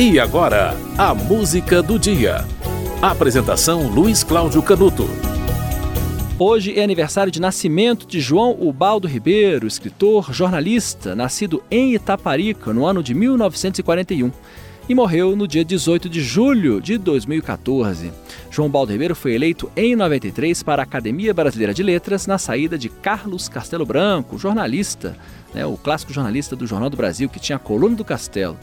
E agora, a música do dia. Apresentação Luiz Cláudio Canuto. Hoje é aniversário de nascimento de João Ubaldo Ribeiro, escritor, jornalista, nascido em Itaparica no ano de 1941 e morreu no dia 18 de julho de 2014. João Baldo Ribeiro foi eleito em 93 para a Academia Brasileira de Letras na saída de Carlos Castelo Branco, jornalista, né, o clássico jornalista do Jornal do Brasil, que tinha a coluna do Castelo.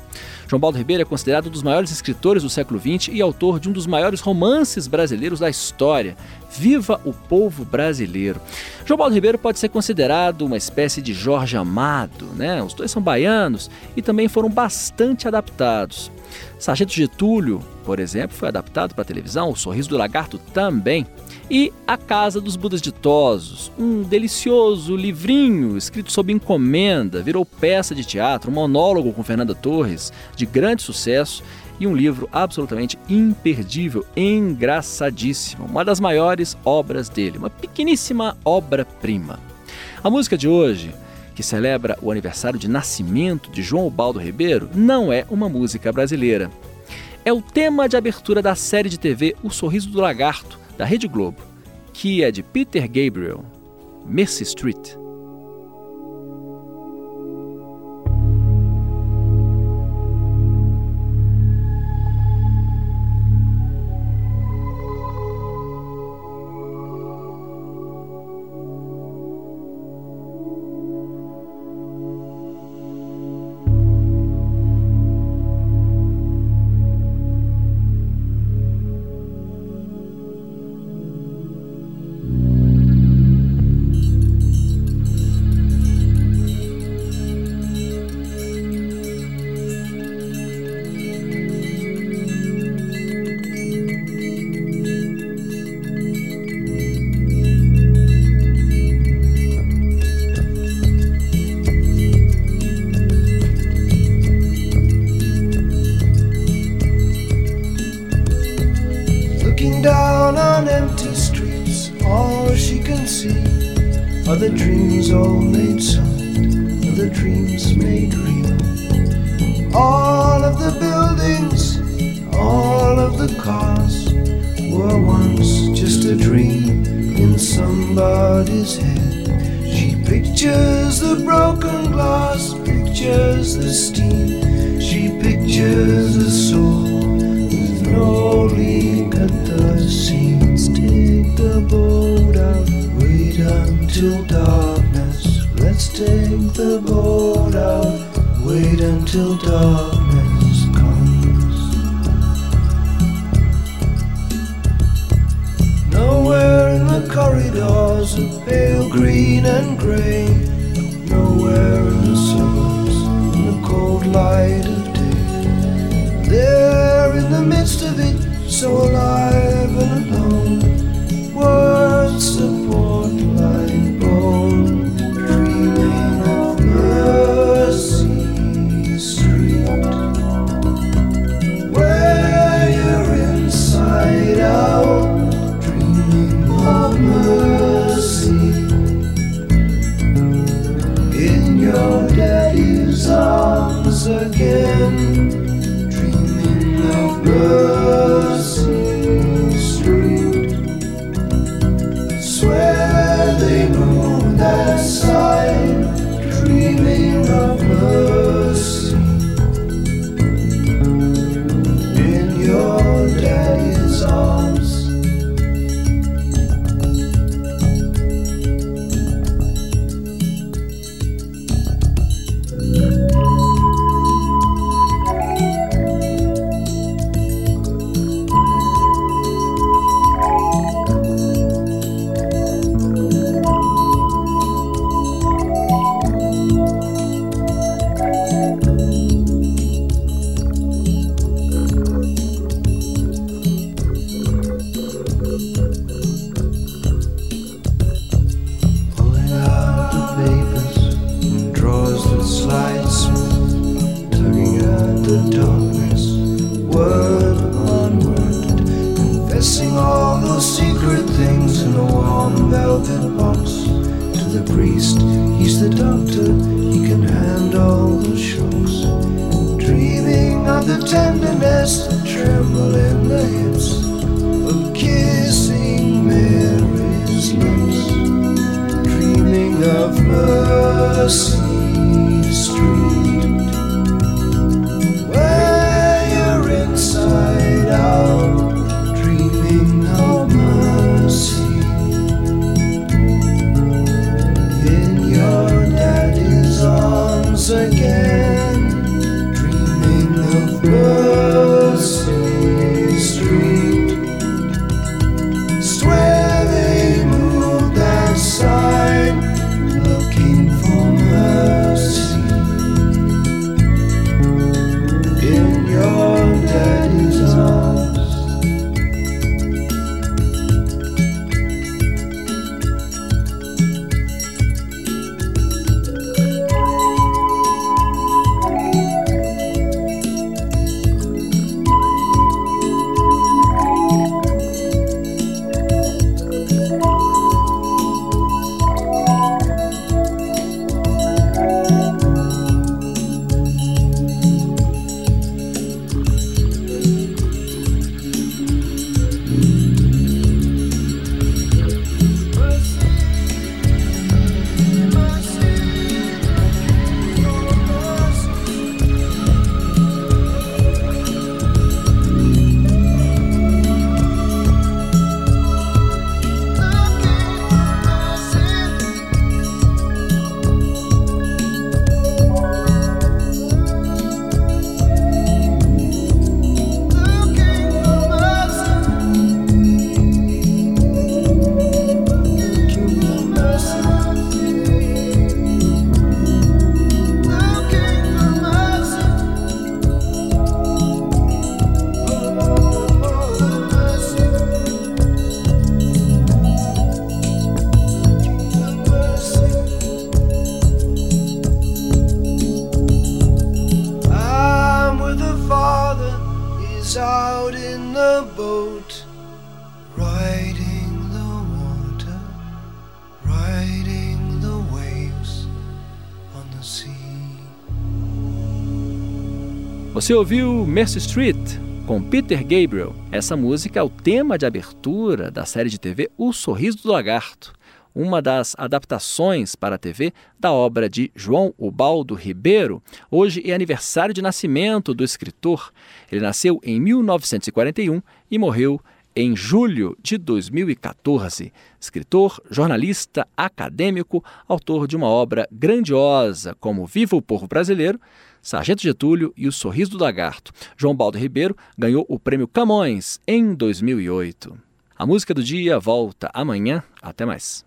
João Baldo Ribeiro é considerado um dos maiores escritores do século XX e autor de um dos maiores romances brasileiros da história, Viva o Povo Brasileiro. João Baldo Ribeiro pode ser considerado uma espécie de Jorge Amado, né? Os dois são baianos e também foram bastante adaptados. Sargento Getúlio, por exemplo, foi adaptado para a televisão, O Sorriso do Lagarto também. E A Casa dos Budas Ditosos, um delicioso livrinho escrito sob encomenda, virou peça de teatro, um monólogo com Fernanda Torres, de grande sucesso, e um livro absolutamente imperdível, engraçadíssimo, uma das maiores obras dele, uma pequeníssima obra-prima. A música de hoje que celebra o aniversário de nascimento de João Baldo Ribeiro, não é uma música brasileira. É o tema de abertura da série de TV O Sorriso do Lagarto, da Rede Globo, que é de Peter Gabriel, Mercy Street. Down on empty streets, all she can see are the dreams all made solid, are the dreams made real. All of the buildings, all of the cars were once just a dream in somebody's head. She pictures the broken glass, pictures the steam, she pictures the soul seams. Take the boat out, wait until darkness. Let's take the boat out, wait until darkness comes. Nowhere in the corridors of pale green and grey. Nowhere in the suburbs in the cold light of day. There in the midst of it, so alive and alone. All those secret things in a warm velvet box. To the priest, he's the doctor, he can handle the shocks. Dreaming of the tenderness a tremble in the hips Você ouviu Mercy Street com Peter Gabriel. Essa música é o tema de abertura da série de TV O Sorriso do Lagarto, uma das adaptações para a TV da obra de João Ubaldo Ribeiro. Hoje é aniversário de nascimento do escritor. Ele nasceu em 1941 e morreu em julho de 2014. Escritor, jornalista, acadêmico, autor de uma obra grandiosa como Viva o Povo Brasileiro, Sargento Getúlio e O Sorriso do Lagarto. João Baldo Ribeiro ganhou o prêmio Camões em 2008. A música do dia volta amanhã. Até mais.